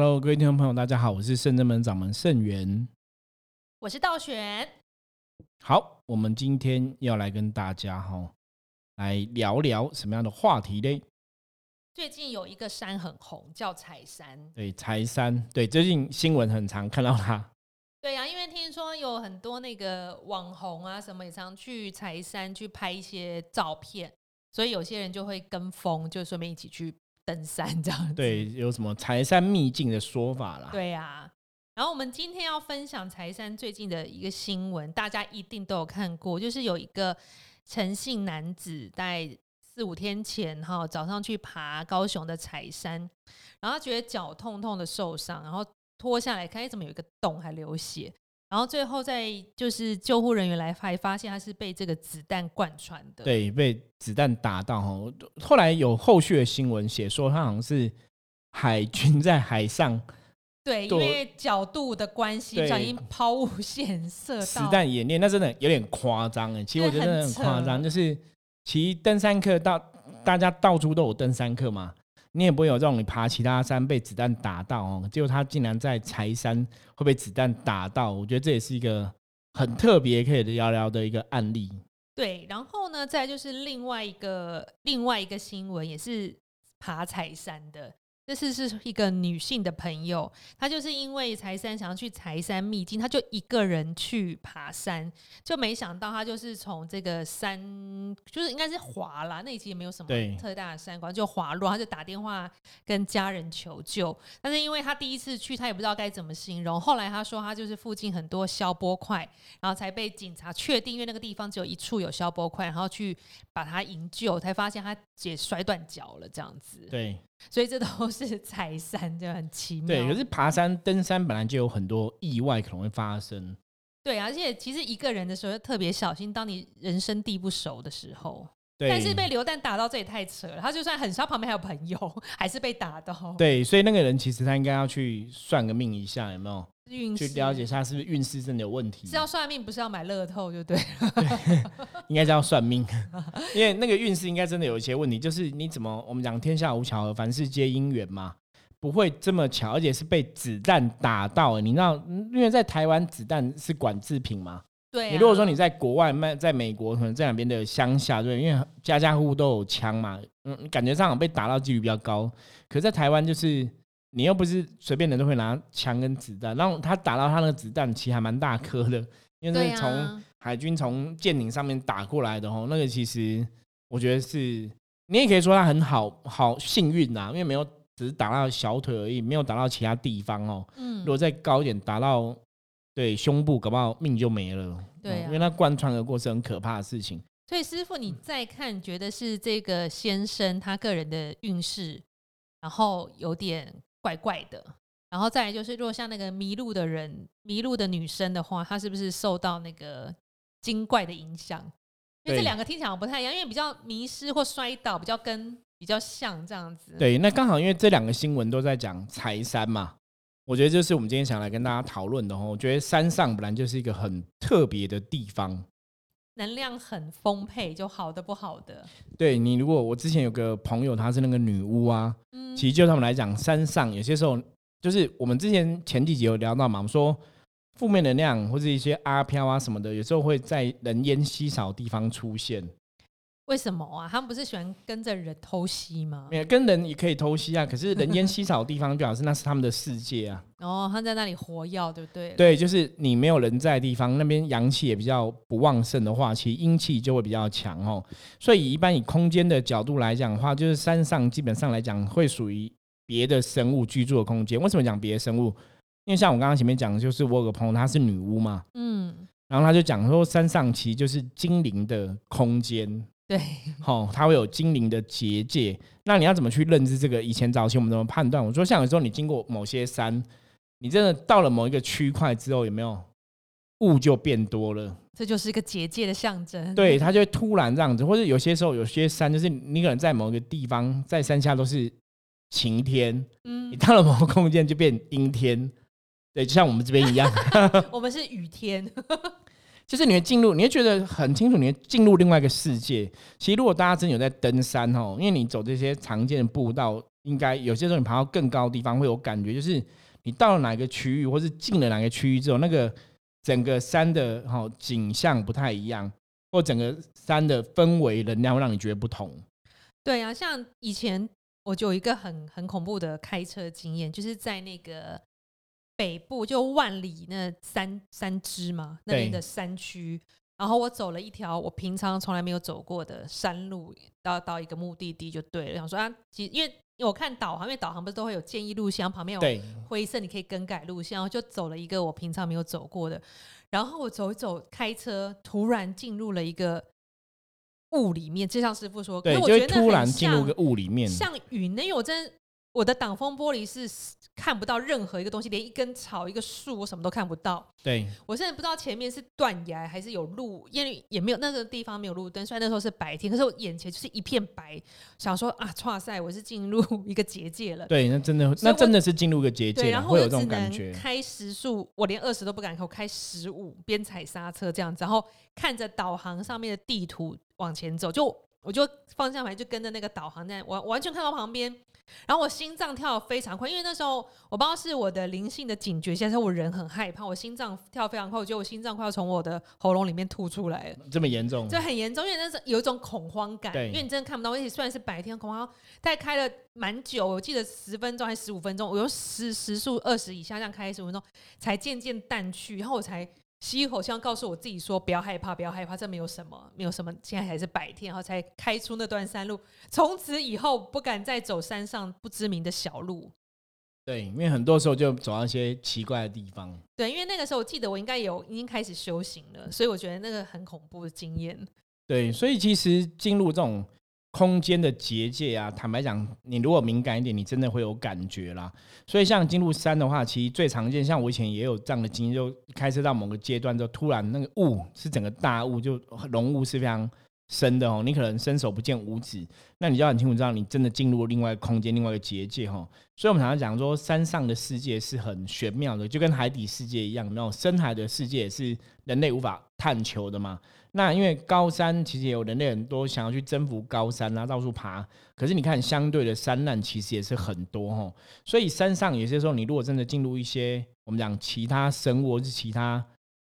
Hello，各位听众朋友，大家好，我是圣真门掌门圣元。我是道玄，好，我们今天要来跟大家哈来聊聊什么样的话题嘞？最近有一个山很红，叫柴山。对，柴山，对，最近新闻很常看到它。对呀、因为听说有很多那个网红啊，什么也常去柴山去拍一些照片，所以有些人就会跟风，就顺便一起去登山这样子。对，有什么柴山秘境的说法啦？对呀、然后我们今天要分享柴山最近的一个新闻，大家一定都有看过，就是有一个陈姓男子在四五天前哈早上去爬高雄的柴山，然后他觉得脚痛痛的受伤，然后脱下来看，哎，怎么有一个洞还流血？然后最后在就是救护人员来还发现他是被这个子弹贯穿的。对，被子弹打到哈。后来有后续的新闻写说，他好像是海军在海上 对，因对为角度的关系，不对小心抛物线射实到。弹演练，那真的有点夸张哎。其实我觉得真的很夸张，就是其实登山客到大家到处都有登山客嘛，你也不会有这种你爬其他山被子弹打到哦，结果他竟然在柴山会被子弹打到，我觉得这也是一个很特别可以聊聊的一个案例。对，然后呢，再就是另外一个另外一个新闻，也是爬柴山的。这次是一个女性的朋友，她就是因为柴山想要去柴山秘境，她就一个人去爬山，就没想到她就是从这个山，就是应该是滑啦，那其实也没有什么特大的山关，就滑落，她就打电话跟家人求救。但是因为她第一次去，她也不知道该怎么形容。后来她说，她就是附近很多消波块，然后才被警察确定，因为那个地方只有一处有消波块，然后去把她营救，才发现她姐摔断脚了，这样子。对所以这都 是踩山，就很奇妙。对，可是爬山登山本来就有很多意外可能会发生。对，而且其实一个人的时候要特别小心，当你人生地不熟的时候。对，但是被流弹打到，这也太扯了。他就算很伤旁边还有朋友，还是被打到。，对，所以那个人其实他应该要去算个命一下，有没有？运势去了解一下是不是运势真的有问题？是要算命，不是要买乐透，就对。应该是要算命，因为那个运势应该真的有一些问题，就是你怎么我们讲天下无巧合，凡事皆因缘嘛，不会这么巧，而且是被子弹打到，你知道，嗯因为在台湾子弹是管制品嘛，对、啊，你如果说你在国外卖，在美国可能这两边的乡下，对，因为家家户户都有枪嘛，嗯，感觉上被打到几率比较高，可在台湾就是。你又不是随便人都会拿枪跟子弹，然后他打到他那个子弹其实还蛮大颗的，因为对是从啊，海军从舰艇上面打过来的哦，那个其实我觉得是，你也可以说他很好好幸运呐、因为没有只是打到小腿而已，没有打到其他地方哦。嗯如，果再高一点打到对胸部，搞不好命就没了。对啊嗯因为那贯穿而过是很可怕的事情。所以师傅，你再看，觉得是这个先生他个人的运势，然后有点怪怪的，然后再来就是，如果像那个迷路的人、迷路的女生的话，她是不是受到那个精怪的影响？因为这对两个听起来不太一样，因为比较迷失或摔倒，比较跟比较像这样子。，对，那刚好因为这两个新闻都在讲财山嘛，我觉得这是我们今天想来跟大家讨论的哦。我觉得山上本来就是一个很特别的地方。能量很丰沛，就好的不好的。对你，如果我之前有个朋友，她是那个女巫啊，嗯，其实就他们来讲，山上有些时候就是我们之前前几集有聊到嘛，我们说负面能量或者一些阿飘啊什么的，有时候会在人烟稀少的地方出现。为什么啊？他们不是喜欢跟着人偷袭吗没？有跟人也可以偷袭啊，可是人烟稀少的地方，表示那是他们的世界啊。然 后他在那里活药，对不对？对，就是你没有人在的地方，那边阳气也比较不旺盛的话，其实阴气就会比较强哦。所以一般以空间的角度来讲的话，就是山上基本上来讲会属于别的生物居住的空间。为什么讲别的生物？因为像我刚刚前面讲的，就是我有个朋友她是女巫嘛，嗯，然后他就讲说山上其实就是精灵的空间，对，哦，它会有精灵的结界。那你要怎么去认知这个？以前早期我们怎么判断？我说像有时候你经过某些山，你真的到了某一个区块之后，有没有雾就变多了？这就是一个结界的象征。对，它就会突然这样子，或者有些时候有些山就是你可能在某个地方，在山下都是晴天，嗯你嗯，到了某个空间就变阴天。对，就像我们这边一样，我们是雨天，就是你会进入，你会觉得很清楚，你会进入另外一个世界。其实如果大家真的有在登山哦，因为你走这些常见的步道，应该有些时候你爬到更高的地方会有感觉，就是你到了哪个区域，或是进了哪个区域之后，那个整个山的哈景象不太一样，或整个山的氛围能量会让你觉得不同。对啊，像以前我就有一个很很恐怖的开车经验，就是在那个北部就万里那三三支嘛那边的山区。然后我走了一条我平常从来没有走过的山路，到到一个目的地就对了。想说啊，其因为我看导航，因为导航不是都会有建议路线，旁边有灰色，你可以更改路线。然后就走了一个我平常没有走过的。然后我走一走，开车突然进入了一个雾里面，就像师傅说，对，我觉得突然进入个雾里面，像云。因为我真。我的挡风玻璃是看不到任何一个东西，连一根草、一个树，我什么都看不到。对我现在不知道前面是断崖还是有路，因为也没有那个地方没有路灯。虽然那时候是白天，可是我眼前就是一片白。想说啊，哇塞，我是进入 一个结界了。对，那真的，那真的是进入个结界。然后我有这种感觉。开时速，我连二十都不敢开，我开十五，边踩刹车这样子，然后看着导航上面的地图往前走，就我就方向盘就跟着那个导航在，我完全看到旁边。然后我心脏跳非常快，因为那时候我不知道是我的灵性的警觉，现在我人很害怕，我心脏跳非常快，我觉得我心脏快要从我的喉咙里面吐出来了，这么严重？这很严重，因为那是有一种恐慌感，因为你真的看不到，而且虽然是白天，恐慌，大概开了蛮久，我记得十分钟还是十五分钟，我用时时速二十以下这样开十五分钟，才渐渐淡去，然后我才。吸一口气，告诉我自己说：“不要害怕，不要害怕，这没有什么，没有什么。现在还是白天，然后才开出那段山路。从此以后，不敢再走山上不知名的小路。对，因为很多时候就走到一些奇怪的地方。对，因为那个时候我记得我应该有已经开始修行了，所以我觉得那个很恐怖的经验。对，所以其实进入这种。空间的结界啊，坦白讲，你如果敏感一点，你真的会有感觉啦。所以像进入山的话，其实最常见，像我以前也有这样的经验，就开车到某个阶段之后，突然那个雾是整个大雾，就浓雾是非常深的哦。你可能伸手不见五指，那你就很清楚知道你真的进入另外一个空间、另外一个结界哈。所以我们常常讲说，山上的世界是很玄妙的，就跟海底世界一样，那种深海的世界是人类无法探求的嘛。那因为高山其实也有人类很多想要去征服高山啊，到处爬。可是你看，相对的山难其实也是很多哈。所以山上有些时候，你如果真的进入一些我们讲其他生物或是其他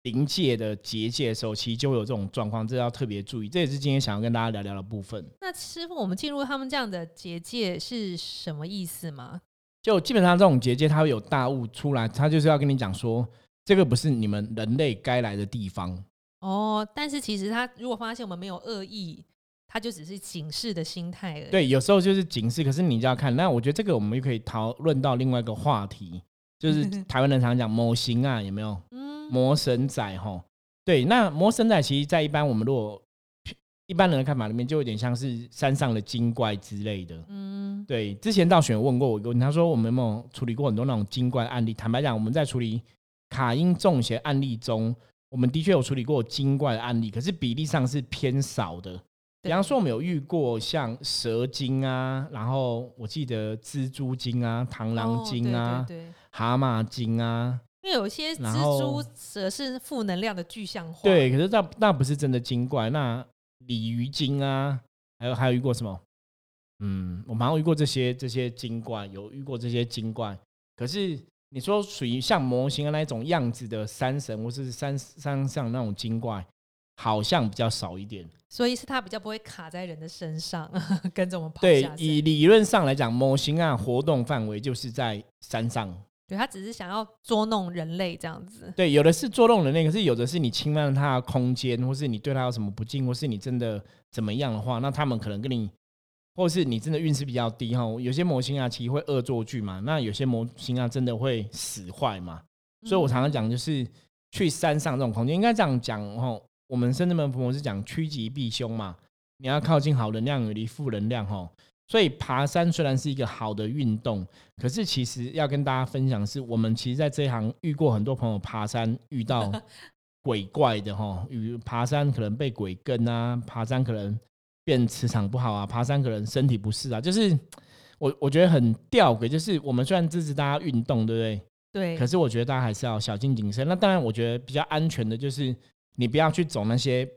临界的结界的时候，其实就会有这种状况，这要特别注意。这也是今天想要跟大家聊聊的部分。那师傅，我们进入他们这样的结界是什么意思吗？就基本上这种结界，它会有大雾出来，它就是要跟你讲说，这个不是你们人类该来的地方。哦，但是其实他如果发现我们没有恶意，他就只是警示的心态而已。对，有时候就是警示，可是你就要看。那我觉得这个我们又可以讨论到另外一个话题，就 是台湾人常讲魔型啊，有没有？嗯，魔神仔吼。对，那魔神仔其实，在一般我们如果一般人的看法里面，就有点像是山上的精怪之类的。嗯，对。之前道选问过我一个问题，他说我们有没有处理过很多那种精怪案例？坦白讲，我们在处理卡因中邪案例中。我们的确有处理过精怪的案例，可是比例上是偏少的。比方说，我们有遇过像蛇精啊，然后我记得蜘蛛精啊、螳螂精啊、蛤蟆精啊。因为有些蜘蛛蛇是负能量的具象化。对，可是那那不是真的精怪。那鲤鱼精啊，还有还有遇过什么？嗯，我们好像遇过这些这些精怪，有遇过这些精怪，可是。你说属于像模型的那种样子的山神，或是山山上那种精怪，好像比较少一点。所以是它比较不会卡在人的身上，跟着我们跑。对，以理论上来讲，模型啊活动范围就是在山上。对，它只是想要捉弄人类这样子。对，有的是捉弄人类，可是有的是你侵犯了它的空间，或是你对它有什么不敬，或是你真的怎么样的话，那他们可能跟你。或是你真的运势比较低哈，有些模型啊其实会恶作剧嘛，那有些模型啊真的会使坏嘛，所以我常常讲就是去山上这种空间，应该这样讲哈，我们深圳门佛是讲趋吉避凶嘛，你要靠近好能量，远离负能量哈，所以爬山虽然是一个好的运动，可是其实要跟大家分享是，我们其实在这一行遇过很多朋友爬山遇到 鬼怪的哈，与爬山可能被鬼跟啊，爬山可能。变磁场不好啊，爬山可能身体不适啊，就是我我觉得很吊诡，就是我们虽然支持大家运动，对不对？对。可是我觉得大家还是要小心谨慎。那当然，我觉得比较安全的就是你不要去走那些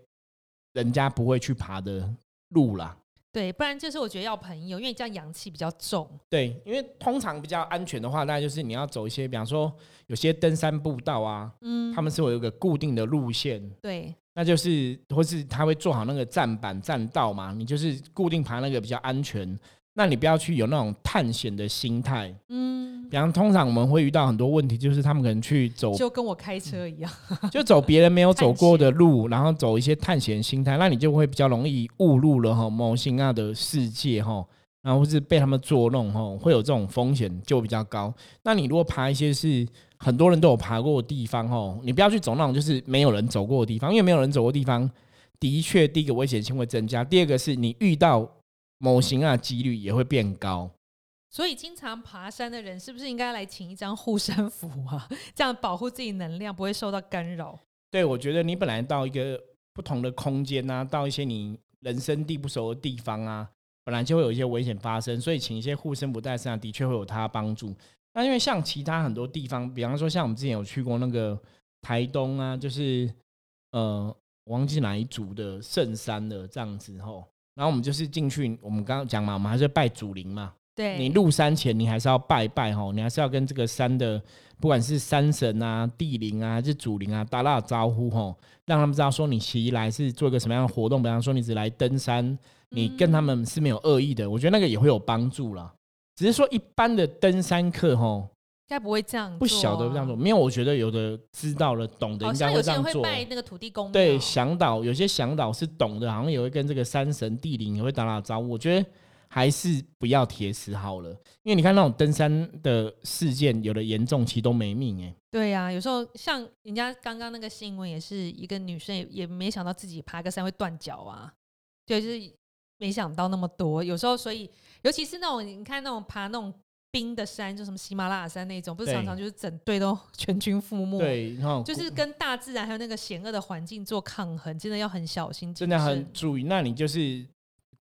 人家不会去爬的路啦。对，不然就是我觉得要朋友，因为这样阳气比较重。对，因为通常比较安全的话，大概就是你要走一些，比方说有些登山步道啊，嗯，他们是有一个固定的路线，对，那就是或是他会做好那个站板站道嘛，你就是固定爬那个比较安全。那你不要去有那种探险的心态，嗯，比方通常我们会遇到很多问题，就是他们可能去走，就跟我开车一样，就走别人没有走过的路，然后走一些探险心态，那你就会比较容易误入了哈某星啊的世界哈，然后是被他们捉弄哈，会有这种风险就比较高。那你如果爬一些是很多人都有爬过的地方哦，你不要去走那种就是没有人走过的地方，因为没有人走过地方，的确第一个危险性会增加，第二个是你遇到。某型啊，几率也会变高，所以经常爬山的人是不是应该来请一张护身符啊？这样保护自己能量不会受到干扰。对，我觉得你本来到一个不同的空间啊，到一些你人生地不熟的地方啊，本来就会有一些危险发生，所以请一些护身不带身上的确会有它帮助。那因为像其他很多地方，比方说像我们之前有去过那个台东啊，就是呃，忘记哪一族的圣山的这样子吼。然后我们就是进去，我们刚刚讲嘛，我们还是拜祖灵嘛。对，你入山前，你还是要拜拜哈，你还是要跟这个山的，不管是山神啊、地灵啊，还是祖灵啊，打打招呼哈，让他们知道说你其来是做一个什么样的活动。比方说你只来登山，你跟他们是没有恶意的，我觉得那个也会有帮助啦。只是说一般的登山客哈。应该不会这样，不晓得这样做。没有，我觉得有的知道了、懂得应该会这样做。拜那个土地公，对，向导有些向导是懂的，好像也会跟这个山神、地灵也会打打招呼。我觉得还是不要铁石好了，因为你看那种登山的事件，有的严重，其实都没命哎。对呀，有时候像人家刚刚那个新闻，也是一个女生，也也没想到自己爬个山会断脚啊，就是没想到那么多。有时候，所以尤其是那种你看那种爬那种。冰的山，就什么喜马拉雅山那种，不是常常就是整队都全军覆没。对，就是跟大自然还有那个险恶的环境做抗衡，真的要很小心，真的很注意。那你就是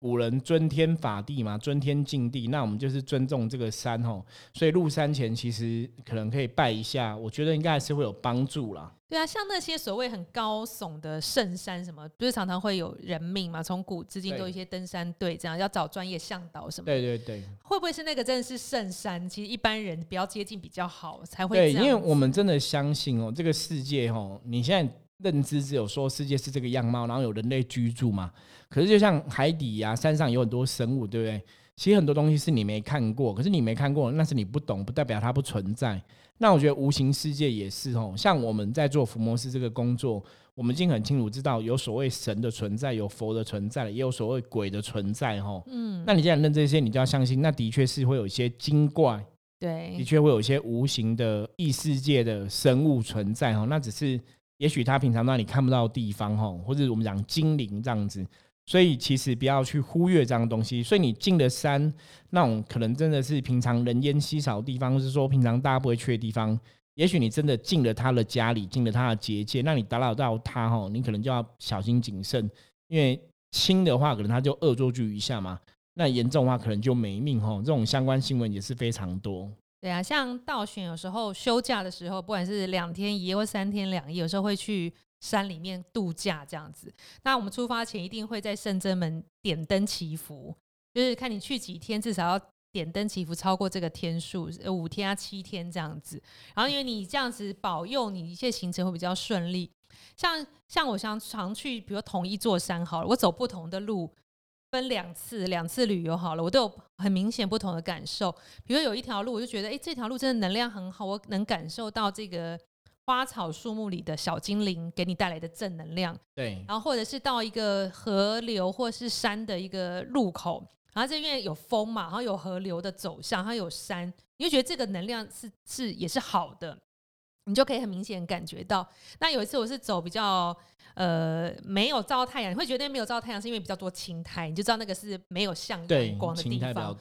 古人尊天法地嘛，尊天敬地，那我们就是尊重这个山吼。所以入山前其实可能可以拜一下，我觉得应该还是会有帮助啦。对啊，像那些所谓很高耸的圣山什么，不是常常会有人命嘛？从古至今都有一些登山队这样要找专业向导什么。对对对，会不会是那个真的是圣山？其实一般人比较接近比较好，才会。对，因为我们真的相信哦，这个世界哦，你现在认知只有说世界是这个样貌，然后有人类居住嘛。可是就像海底呀、山上有很多生物，对不对？其实很多东西是你没看过，可是你没看过，那是你不懂，不代表它不存在。那我觉得无形世界也是哦，像我们在做伏魔师这个工作，我们已经很清楚知道有所谓神的存在，有佛的存在，也有所谓鬼的存在哦。嗯，那你既然认这些，你就要相信，那的确是会有一些精怪，对，的确会有一些无形的异世界的生物存在哦。那只是也许他平常让你看不到的地方哈，或者我们讲精灵这样子。所以其实不要去忽略这样东西。所以你进了山，那种可能真的是平常人烟稀少的地方，或是说平常大家不会去的地方，也许你真的进了他的家里，进了他的结界，那你打扰到他哈，你可能就要小心谨慎。因为轻的话，可能他就恶作剧一下嘛；那严重的话，可能就没命哈。这种相关新闻也是非常多。对啊，像道玄有时候休假的时候，不管是两天一夜或三天两夜，有时候会去。山里面度假这样子，那我们出发前一定会在圣真门点灯祈福，就是看你去几天，至少要点灯祈福超过这个天数，五天啊七天这样子。然后因为你这样子保佑你一切行程会比较顺利。像像我想常去，比如同一座山好了，我走不同的路，分两次两次旅游好了，我都有很明显不同的感受。比如有一条路，我就觉得哎这条路真的能量很好，我能感受到这个。花草树木里的小精灵给你带来的正能量，对，然后或者是到一个河流或是山的一个路口，然后这边有风嘛，然后有河流的走向，它有山，你就觉得这个能量是是也是好的，你就可以很明显感觉到。那有一次我是走比较呃没有照太阳，你会觉得没有照太阳是因为比较多青苔，你就知道那个是没有向阳光的地方，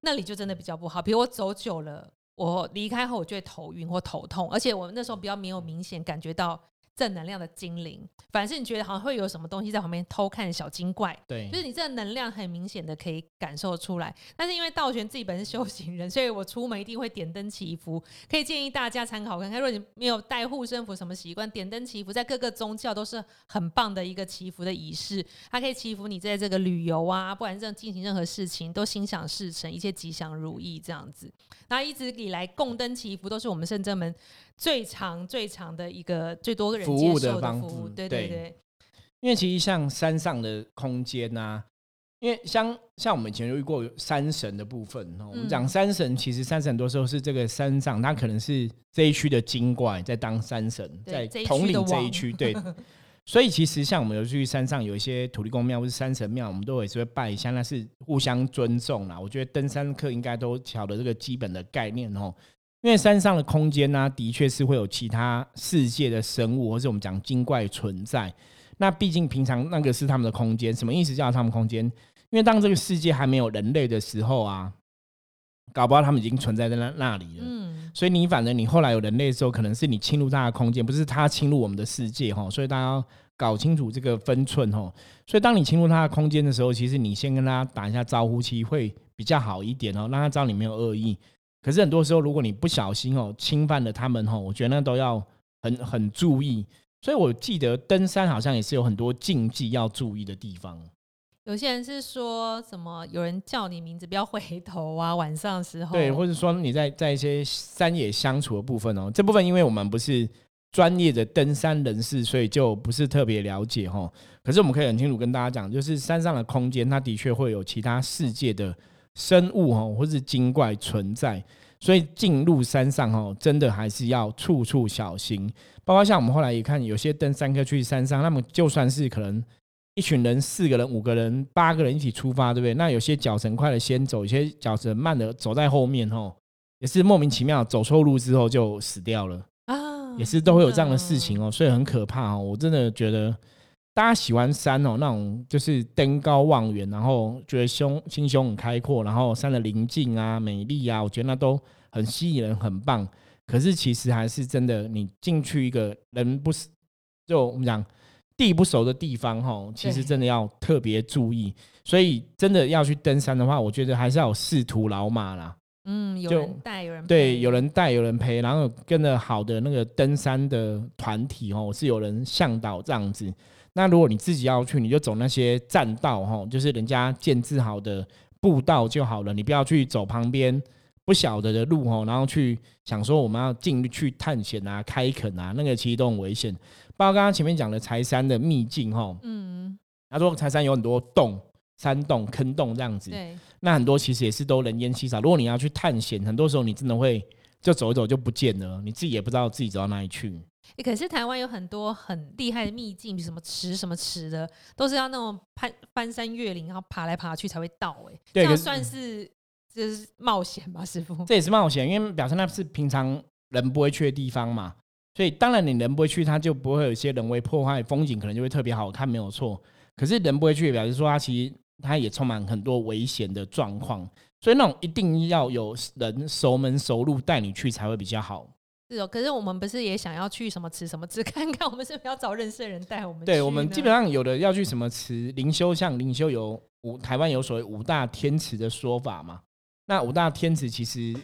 那里就真的比较不好。比如我走久了。我离开后，我就会头晕或头痛，而且我那时候比较没有明显感觉到正能量的精灵，反是你觉得好像会有什么东西在旁边偷看小精怪，对，就是你这个能量很明显的可以感受出来。但是因为道玄自己本身修行人，所以我出门一定会点灯祈福，可以建议大家参考看看。如果你没有带护身符什么习惯，点灯祈福在各个宗教都是很棒的一个祈福的仪式，它可以祈福你在这个旅游啊，不管是进行任何事情都心想事成，一切吉祥如意这样子。那一直以来供灯祈福都是我们圣真门。最长最长的一个最多个人服务的方式，对对对。因为其实像山上的空间呐，因为像像我们以前遇过山神的部分哦，我们讲山神，其实山神很多时候是这个山上，它可能是这一区的精怪在当山神，在统领这一区。对，所以其实像我们有去山上有一些土地公庙或是山神庙，我们都也是会拜一下，那是互相尊重啦。我觉得登山客应该都晓得这个基本的概念哦。因为山上的空间呢，的确是会有其他世界的生物，或是我们讲精怪存在。那毕竟平常那个是他们的空间，什么意思叫他们空间？因为当这个世界还没有人类的时候啊，搞不好他们已经存在在那那里了。嗯，所以你反正你后来有人类的时候，可能是你侵入他的空间，不是他侵入我们的世界哈。所以大家要搞清楚这个分寸哈。所以当你侵入他的空间的时候，其实你先跟他打一下招呼，其实会比较好一点哦，让他知道你没有恶意。可是很多时候，如果你不小心哦，侵犯了他们哦，我觉得那都要很很注意。所以我记得登山好像也是有很多禁忌要注意的地方。有些人是说什么，有人叫你名字不要回头啊，晚上的时候。对，或者说你在在一些山野相处的部分哦，这部分因为我们不是专业的登山人士，所以就不是特别了解哈。可是我们可以很清楚跟大家讲，就是山上的空间，它的确会有其他世界的。生物哈，或是精怪存在，所以进入山上哈，真的还是要处处小心。包括像我们后来也看，有些登山客去山上，那么就算是可能一群人，四个人、五个人、八个人一起出发，对不对？那有些脚程快的先走，有些脚程慢的走在后面，哦，也是莫名其妙走错路之后就死掉了啊，也是都会有这样的事情哦，所以很可怕哦。我真的觉得。大家喜欢山哦，那种就是登高望远，然后觉得胸心胸很开阔，然后山的宁静啊、美丽啊，我觉得那都很吸引人，很棒。可是其实还是真的，你进去一个人不是就我们讲地不熟的地方哈，其实真的要特别注意。所以真的要去登山的话，我觉得还是要有仕途老马啦。嗯，有人带，有人对，有人带，有人陪，然后跟着好的那个登山的团体哦，是有人向导这样子。那如果你自己要去，你就走那些栈道哈，就是人家建制好的步道就好了，你不要去走旁边不晓得的路哈，然后去想说我们要进去探险啊、开垦啊，那个其实都很危险。包括刚刚前面讲的柴山的秘境哈，嗯，他说柴山有很多洞、山洞、坑洞这样子，对，那很多其实也是都人烟稀少。如果你要去探险，很多时候你真的会就走一走就不见了，你自己也不知道自己走到哪里去。可是台湾有很多很厉害的秘境，什么池什么池的，都是要那种攀翻山越岭，然后爬来爬去才会到。哎，这样算是这是冒险吧，师傅？这也是冒险，因为表示那是平常人不会去的地方嘛。所以当然你人不会去，它就不会有一些人为破坏风景，可能就会特别好看，没有错。可是人不会去，表示说它其实它也充满很多危险的状况。所以那种一定要有人熟门熟路带你去才会比较好。是哦，可是我们不是也想要去什么池什么池 看看？我们是不是要找认识的人带我们？对，我们基本上有的要去什么池，灵修像灵修有五台湾有所谓五大天池的说法嘛？那五大天池其实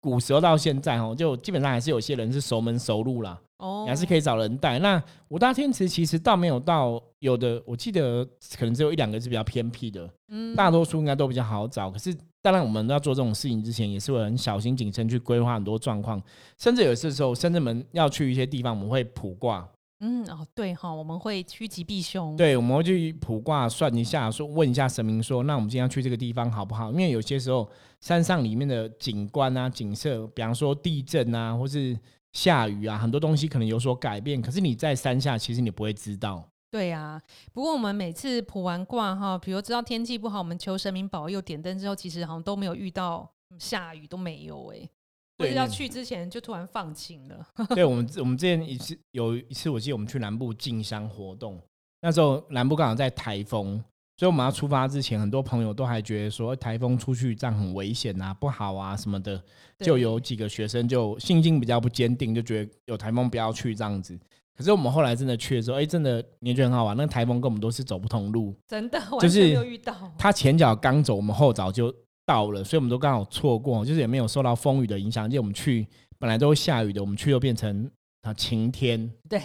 古时候到现在哦，就基本上还是有些人是熟门熟路啦。哦，还是可以找人带。那五大天池其实倒没有到有的，我记得可能只有一两个是比较偏僻的，嗯，大多数应该都比较好找。可是。当然，我们要做这种事情之前，也是会很小心谨慎去规划很多状况，甚至有些时候，深圳门要去一些地方，我们会卜卦。嗯，哦，对哈，我们会趋吉避凶。对，我们会去卜卦算一下，说问一下神明，说那我们今天要去这个地方好不好？因为有些时候山上里面的景观啊、景色，比方说地震啊，或是下雨啊，很多东西可能有所改变。可是你在山下，其实你不会知道。对呀，不过我们每次卜完卦哈，比如知道天气不好，我们求神明保佑，点灯之后，其实好像都没有遇到下雨，都没有哎。对，要去之前就突然放晴了。对我们，我们之前一次有一次，我记得我们去南部进香活动，那时候南部刚好在台风，所以我们要出发之前，很多朋友都还觉得说台风出去这样很危险啊，不好啊什么的，就有几个学生就心境比较不坚定，就觉得有台风不要去这样子。可是我们后来真的去的时候，哎，真的你觉得很好玩。那个台风跟我们都是走不同路，真的就是没有遇到。他前脚刚走，我们后脚就到了，所以我们都刚好错过，就是也没有受到风雨的影响。而且我们去本来都会下雨的，我们去又变成啊晴天。对，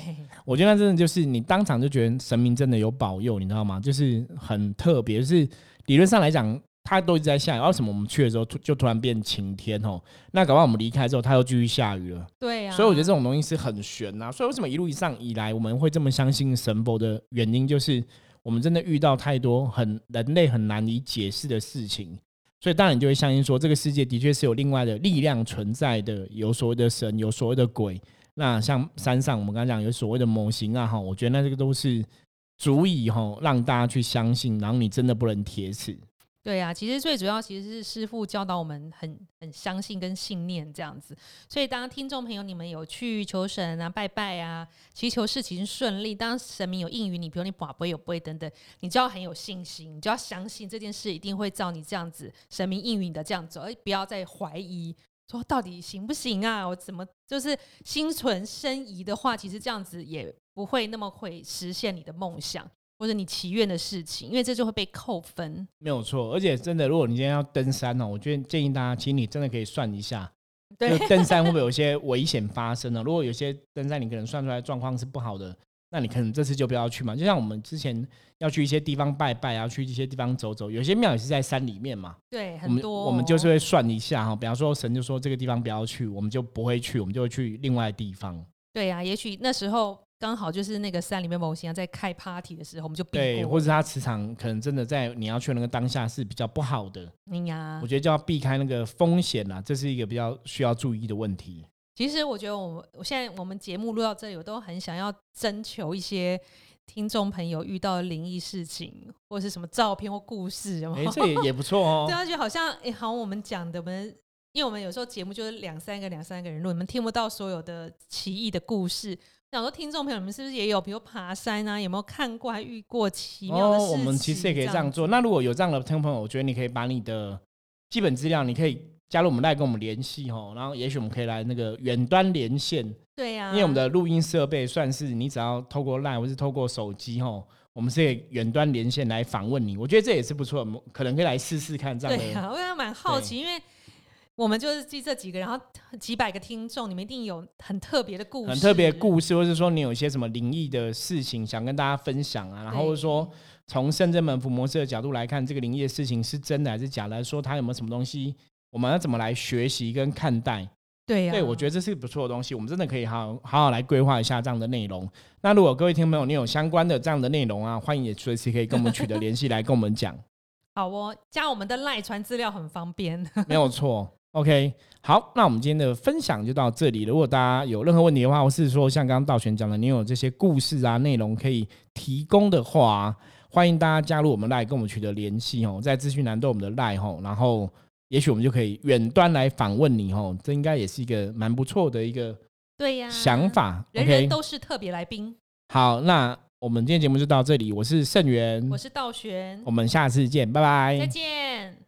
我觉得真的就是你当场就觉得神明真的有保佑，你知道吗？就是很特别，是理论上来讲。它都一直在下雨，为什么我们去的时候突就突然变晴天哦？那搞不好我们离开之后，它又继续下雨了。对呀，所以我觉得这种东西是很悬呐。所以为什么一路上以来我们会这么相信神佛的原因，就是我们真的遇到太多很人类很难以解释的事情，所以当然你就会相信说，这个世界的确是有另外的力量存在的，有所谓的神，有所谓的鬼。那像山上我们刚刚讲有所谓的模型啊，哈，我觉得那这个都是足以哈让大家去相信，然后你真的不能铁齿。对啊，其实最主要其实是师傅教导我们很很相信跟信念这样子，所以当听众朋友你们有去求神啊、拜拜啊、祈求事情顺利，当神明有应允你，比如你宝贝有杯等等，你就要很有信心，你就要相信这件事一定会照你这样子神明应允的这样走，而不要再怀疑说到底行不行啊？我怎么就是心存深疑的话，其实这样子也不会那么会实现你的梦想。或者你祈愿的事情，因为这就会被扣分。没有错，而且真的，如果你今天要登山呢，我觉得建议大家，其实你真的可以算一下，对，登山会不会有一些危险发生呢？如果有些登山你可能算出来状况是不好的，那你可能这次就不要去嘛。就像我们之前要去一些地方拜拜啊，去一些地方走走，有些庙也是在山里面嘛。对，很多我们就是会算一下哈，比方说神就说这个地方不要去，我们就不会去，我们就会去另外地方。对呀，也许那时候。刚好就是那个山里面某些人在开 party 的时候，我们就对，或者他磁场可能真的在你要去那个当下是比较不好的。你呀，我觉得就要避开那个风险啦，这是一个比较需要注意的问题。其实我觉得，我我现在我们节目录到这里，我都很想要征求一些听众朋友遇到的灵异事情，或者是什么照片或故事，哎，这也也不错哦。对，啊，就好像哎，好，我们讲的，我们因为我们有时候节目就是两三个、两三个人录，你们听不到所有的奇异的故事。想说听众朋友你们是不是也有，比如爬山啊，有没有看过、还遇过奇妙的事情？我们其实也可以这样做。那如果有这样的听众朋友，我觉得你可以把你的基本资料，你可以加入我们来跟我们联系哦。然后也许我们可以来那个远端连线。对呀，因为我们的录音设备算是你只要透过 LINE 或是透过手机哦，我们是可以远端连线来访问你。我觉得这也是不错，可能可以来试试看这样的。对呀，我也蛮好奇，因为。我们就是记这几个，然后几百个听众，你们一定有很特别的故事，很特别故事，或是说你有一些什么灵异的事情想跟大家分享啊，然后说从圣真门福模式的角度来看，这个灵异的事情是真的还是假的？说它有没有什么东西，我们要怎么来学习跟看待？对呀，对我觉得这是不错的东西，我们真的可以好好好来规划一下这样的内容。那如果各位听众朋友，你有相关的这样的内容啊，欢迎也随时可以跟我们取得联系来跟我们讲。好哦，加我们的赖传资料很方便，没有错。OK，好，那我们今天的分享就到这里。如果大家有任何问题的话，或是说像刚刚道玄讲的，你有这些故事啊内容可以提供的话，欢迎大家加入我们赖，跟我们取得联系哦。在资讯栏都有我们的赖吼，然后也许我们就可以远端来访问你哦，这应该也是一个蛮不错的一个对呀想法。人人都是特别来宾。好，那我们今天节目就到这里。我是盛元，我是道玄，我们下次见，拜拜，再见。